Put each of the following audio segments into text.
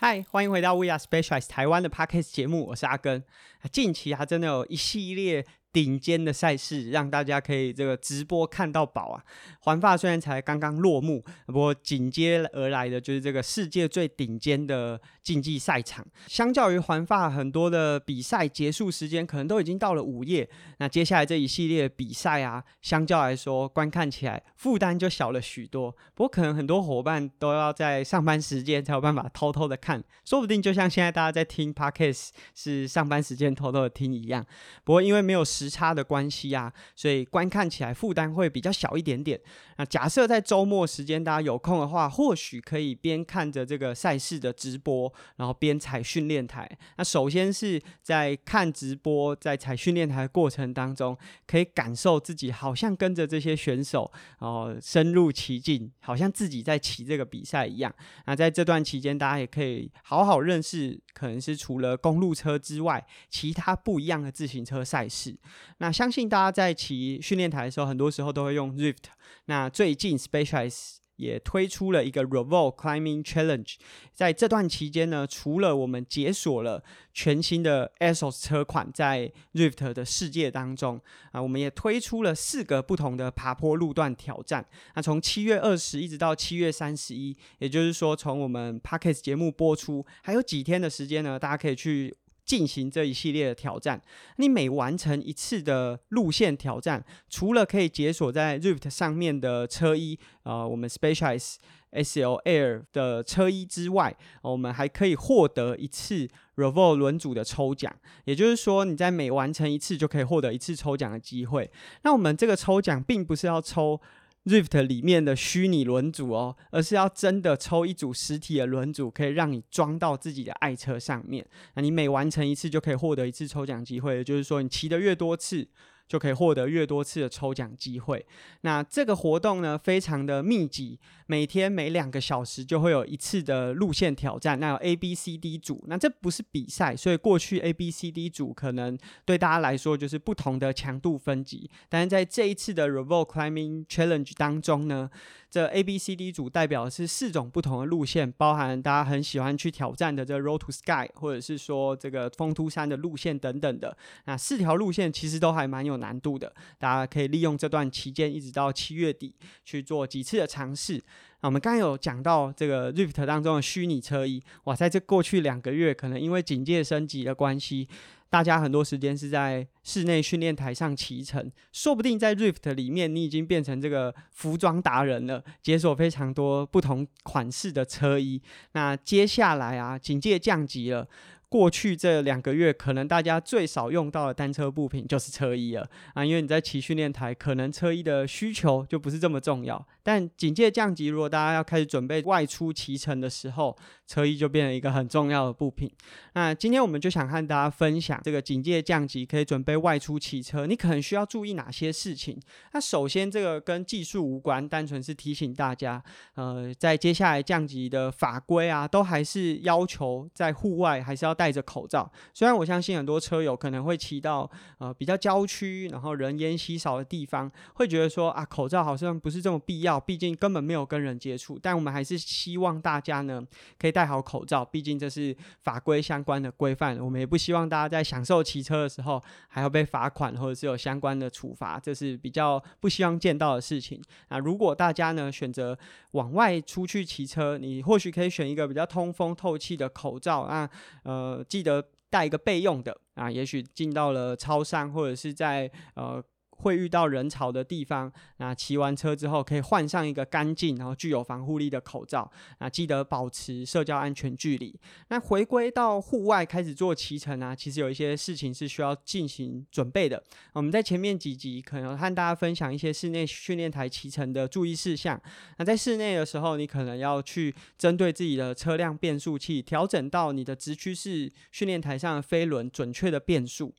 嗨，欢迎回到 We Are Specialized 台湾的 Podcast 节目，我是阿根。近期啊，真的有一系列。顶尖的赛事，让大家可以这个直播看到宝啊！环法虽然才刚刚落幕，不过紧接而来的就是这个世界最顶尖的竞技赛场。相较于环法，很多的比赛结束时间可能都已经到了午夜。那接下来这一系列比赛啊，相较来说观看起来负担就小了许多。不过可能很多伙伴都要在上班时间才有办法偷偷的看，说不定就像现在大家在听 Podcast 是上班时间偷偷的听一样。不过因为没有时差的关系啊，所以观看起来负担会比较小一点点。那假设在周末时间大家有空的话，或许可以边看着这个赛事的直播，然后边踩训练台。那首先是在看直播，在踩训练台的过程当中，可以感受自己好像跟着这些选手，哦，深入其境，好像自己在骑这个比赛一样。那在这段期间，大家也可以好好认识，可能是除了公路车之外，其他不一样的自行车赛事。那相信大家在骑训练台的时候，很多时候都会用 Rift。那最近 Specialized 也推出了一个 Revolt Climbing Challenge。在这段期间呢，除了我们解锁了全新的 Asos 车款在 Rift 的世界当中啊，我们也推出了四个不同的爬坡路段挑战。那从七月二十一直到七月三十一，也就是说，从我们 Podcast 节目播出还有几天的时间呢，大家可以去。进行这一系列的挑战，你每完成一次的路线挑战，除了可以解锁在 Rift 上面的车衣，啊，我们 Specialized SL Air 的车衣之外，我们还可以获得一次 Revolt 轮组的抽奖。也就是说，你在每完成一次就可以获得一次抽奖的机会。那我们这个抽奖并不是要抽。Rift 里面的虚拟轮组哦，而是要真的抽一组实体的轮组，可以让你装到自己的爱车上面。那你每完成一次，就可以获得一次抽奖机会。也就是说，你骑的越多次。就可以获得越多次的抽奖机会。那这个活动呢，非常的密集，每天每两个小时就会有一次的路线挑战。那有 A、B、C、D 组，那这不是比赛，所以过去 A、B、C、D 组可能对大家来说就是不同的强度分级。但是在这一次的 Revol Climbing Challenge 当中呢，这 A、B、C、D 组代表的是四种不同的路线，包含大家很喜欢去挑战的这 Road to Sky，或者是说这个风突山的路线等等的。那四条路线其实都还蛮有。难度的，大家可以利用这段期间，一直到七月底去做几次的尝试。那我们刚刚有讲到这个 Rift 当中的虚拟车衣，哇，在这过去两个月，可能因为警戒升级的关系，大家很多时间是在室内训练台上骑乘，说不定在 Rift 里面，你已经变成这个服装达人了，解锁非常多不同款式的车衣。那接下来啊，警戒降级了。过去这两个月，可能大家最少用到的单车部品就是车衣了啊，因为你在骑训练台，可能车衣的需求就不是这么重要。但警戒降级，如果大家要开始准备外出骑乘的时候，车衣就变成一个很重要的部品。那今天我们就想和大家分享，这个警戒降级可以准备外出骑车，你可能需要注意哪些事情？那首先，这个跟技术无关，单纯是提醒大家，呃，在接下来降级的法规啊，都还是要求在户外还是要。戴着口罩，虽然我相信很多车友可能会骑到呃比较郊区，然后人烟稀少的地方，会觉得说啊口罩好像不是这么必要，毕竟根本没有跟人接触。但我们还是希望大家呢可以戴好口罩，毕竟这是法规相关的规范。我们也不希望大家在享受骑车的时候还要被罚款或者是有相关的处罚，这是比较不希望见到的事情。啊，如果大家呢选择往外出去骑车，你或许可以选一个比较通风透气的口罩啊，呃。呃，记得带一个备用的啊，也许进到了超商或者是在呃。会遇到人潮的地方，那骑完车之后可以换上一个干净然后具有防护力的口罩，啊，记得保持社交安全距离。那回归到户外开始做骑乘啊，其实有一些事情是需要进行准备的。我们在前面几集可能和大家分享一些室内训练台骑乘的注意事项。那在室内的时候，你可能要去针对自己的车辆变速器调整到你的直驱式训练台上的飞轮准确的变速。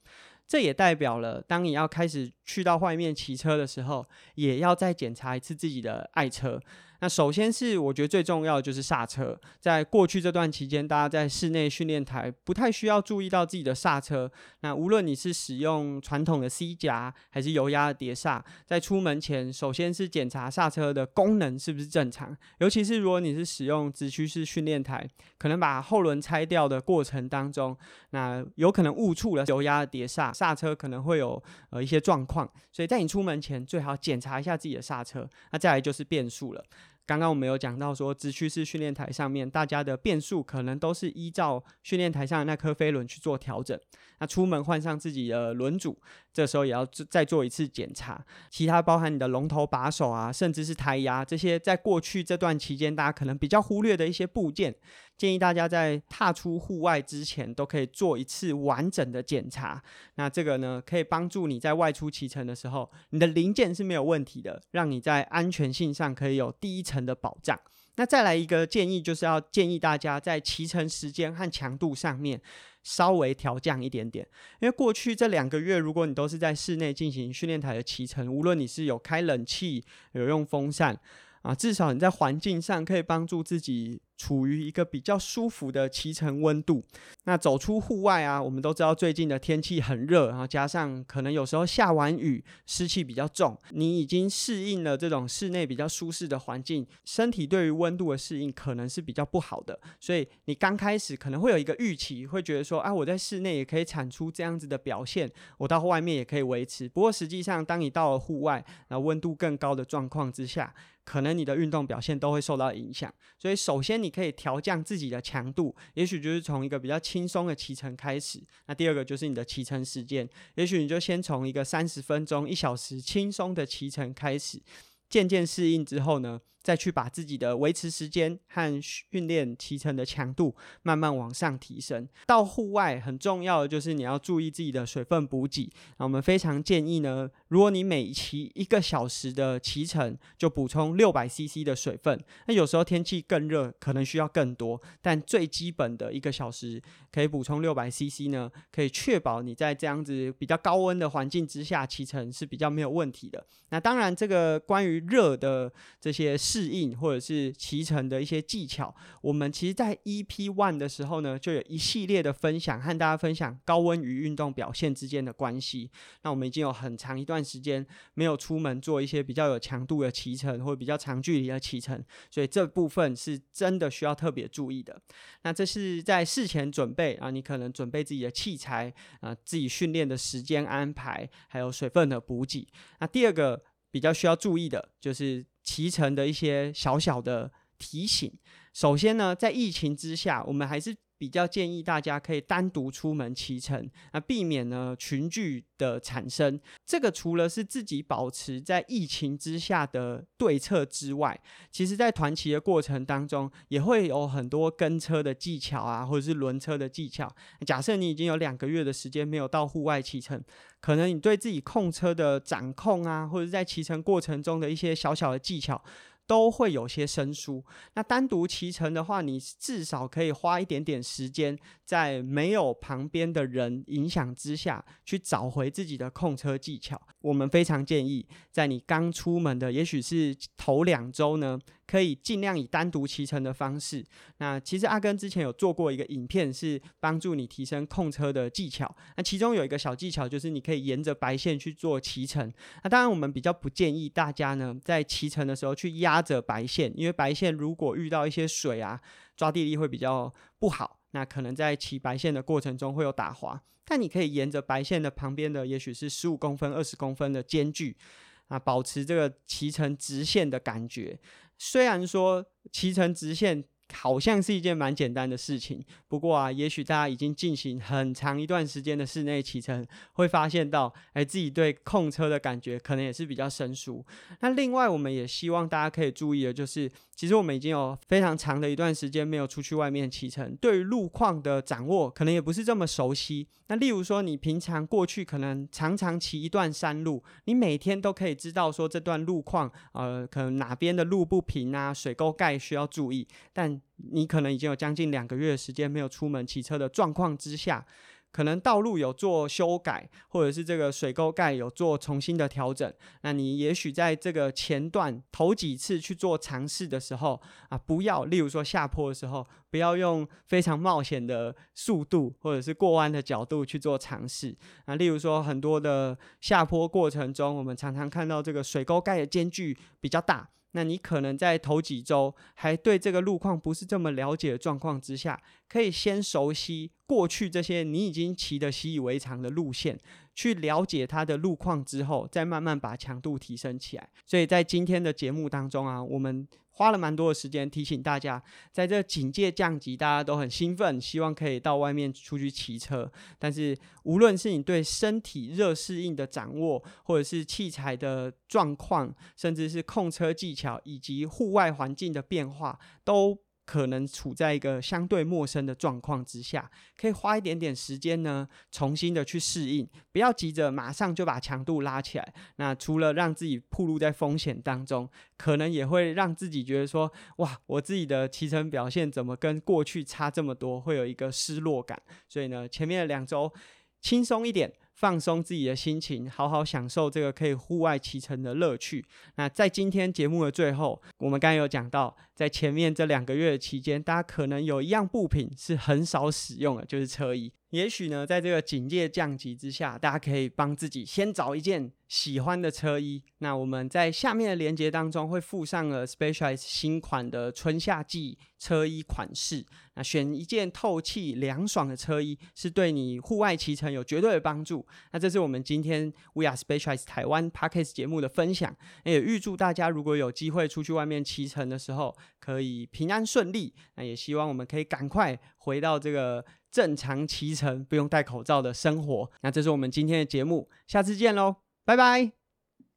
这也代表了，当你要开始去到外面骑车的时候，也要再检查一次自己的爱车。那首先是我觉得最重要的就是刹车，在过去这段期间，大家在室内训练台不太需要注意到自己的刹车。那无论你是使用传统的 C 夹还是油压碟刹，在出门前，首先是检查刹车的功能是不是正常。尤其是如果你是使用直驱式训练台，可能把后轮拆掉的过程当中，那有可能误触了油压的碟刹，刹车可能会有呃一些状况。所以在你出门前，最好检查一下自己的刹车。那再来就是变速了。刚刚我们有讲到说，直驱式训练台上面，大家的变速可能都是依照训练台上的那颗飞轮去做调整。那出门换上自己的轮组，这时候也要再做一次检查。其他包含你的龙头把手啊，甚至是胎压这些，在过去这段期间，大家可能比较忽略的一些部件。建议大家在踏出户外之前，都可以做一次完整的检查。那这个呢，可以帮助你在外出骑乘的时候，你的零件是没有问题的，让你在安全性上可以有第一层的保障。那再来一个建议，就是要建议大家在骑乘时间和强度上面稍微调降一点点。因为过去这两个月，如果你都是在室内进行训练台的骑乘，无论你是有开冷气、有用风扇啊，至少你在环境上可以帮助自己。处于一个比较舒服的骑乘温度，那走出户外啊，我们都知道最近的天气很热，然后加上可能有时候下完雨，湿气比较重，你已经适应了这种室内比较舒适的环境，身体对于温度的适应可能是比较不好的，所以你刚开始可能会有一个预期，会觉得说啊，我在室内也可以产出这样子的表现，我到外面也可以维持。不过实际上，当你到了户外，那温度更高的状况之下，可能你的运动表现都会受到影响。所以首先你。可以调降自己的强度，也许就是从一个比较轻松的骑乘开始。那第二个就是你的骑乘时间，也许你就先从一个三十分钟、一小时轻松的骑乘开始，渐渐适应之后呢？再去把自己的维持时间和训练骑乘的强度慢慢往上提升。到户外很重要的就是你要注意自己的水分补给。那我们非常建议呢，如果你每骑一个小时的骑乘就补充六百 CC 的水分。那有时候天气更热，可能需要更多，但最基本的一个小时可以补充六百 CC 呢，可以确保你在这样子比较高温的环境之下骑乘是比较没有问题的。那当然，这个关于热的这些事。适应或者是骑乘的一些技巧，我们其实，在 EP One 的时候呢，就有一系列的分享，和大家分享高温与运动表现之间的关系。那我们已经有很长一段时间没有出门做一些比较有强度的骑乘，或者比较长距离的骑乘，所以这部分是真的需要特别注意的。那这是在事前准备啊，你可能准备自己的器材啊，自己训练的时间安排，还有水分的补给。那第二个比较需要注意的就是。骑乘的一些小小的提醒。首先呢，在疫情之下，我们还是比较建议大家可以单独出门骑乘，那避免呢群聚的产生。这个除了是自己保持在疫情之下的对策之外，其实在团骑的过程当中，也会有很多跟车的技巧啊，或者是轮车的技巧。假设你已经有两个月的时间没有到户外骑乘。可能你对自己控车的掌控啊，或者在骑乘过程中的一些小小的技巧，都会有些生疏。那单独骑乘的话，你至少可以花一点点时间，在没有旁边的人影响之下，去找回自己的控车技巧。我们非常建议，在你刚出门的，也许是头两周呢。可以尽量以单独骑乘的方式。那其实阿根之前有做过一个影片，是帮助你提升控车的技巧。那其中有一个小技巧，就是你可以沿着白线去做骑乘。那当然，我们比较不建议大家呢，在骑乘的时候去压着白线，因为白线如果遇到一些水啊，抓地力会比较不好。那可能在骑白线的过程中会有打滑。但你可以沿着白线的旁边的，也许是十五公分、二十公分的间距啊，保持这个骑乘直线的感觉。虽然说骑乘直线好像是一件蛮简单的事情，不过啊，也许大家已经进行很长一段时间的室内骑乘，会发现到，哎，自己对控车的感觉可能也是比较生疏。那另外，我们也希望大家可以注意的，就是。其实我们已经有非常长的一段时间没有出去外面骑乘，对于路况的掌握可能也不是这么熟悉。那例如说，你平常过去可能常常骑一段山路，你每天都可以知道说这段路况，呃，可能哪边的路不平啊，水沟盖需要注意。但你可能已经有将近两个月的时间没有出门骑车的状况之下。可能道路有做修改，或者是这个水沟盖有做重新的调整，那你也许在这个前段头几次去做尝试的时候啊，不要，例如说下坡的时候，不要用非常冒险的速度或者是过弯的角度去做尝试啊。例如说很多的下坡过程中，我们常常看到这个水沟盖的间距比较大。那你可能在头几周还对这个路况不是这么了解的状况之下，可以先熟悉过去这些你已经骑得习以为常的路线，去了解它的路况之后，再慢慢把强度提升起来。所以在今天的节目当中啊，我们。花了蛮多的时间提醒大家，在这警戒降级，大家都很兴奋，希望可以到外面出去骑车。但是，无论是你对身体热适应的掌握，或者是器材的状况，甚至是控车技巧，以及户外环境的变化，都。可能处在一个相对陌生的状况之下，可以花一点点时间呢，重新的去适应，不要急着马上就把强度拉起来。那除了让自己暴露在风险当中，可能也会让自己觉得说，哇，我自己的骑乘表现怎么跟过去差这么多，会有一个失落感。所以呢，前面的两周轻松一点。放松自己的心情，好好享受这个可以户外骑乘的乐趣。那在今天节目的最后，我们刚刚有讲到，在前面这两个月的期间，大家可能有一样部品是很少使用的，就是车衣。也许呢，在这个警戒降级之下，大家可以帮自己先找一件喜欢的车衣。那我们在下面的链接当中会附上了 Specialized 新款的春夏季车衣款式。那选一件透气凉爽的车衣，是对你户外骑乘有绝对的帮助。那这是我们今天 We Are Specialized 台湾 Podcast 节目的分享。也预祝大家如果有机会出去外面骑乘的时候，可以平安顺利。那也希望我们可以赶快回到这个。正常骑乘不用戴口罩的生活，那这是我们今天的节目，下次见喽，拜拜。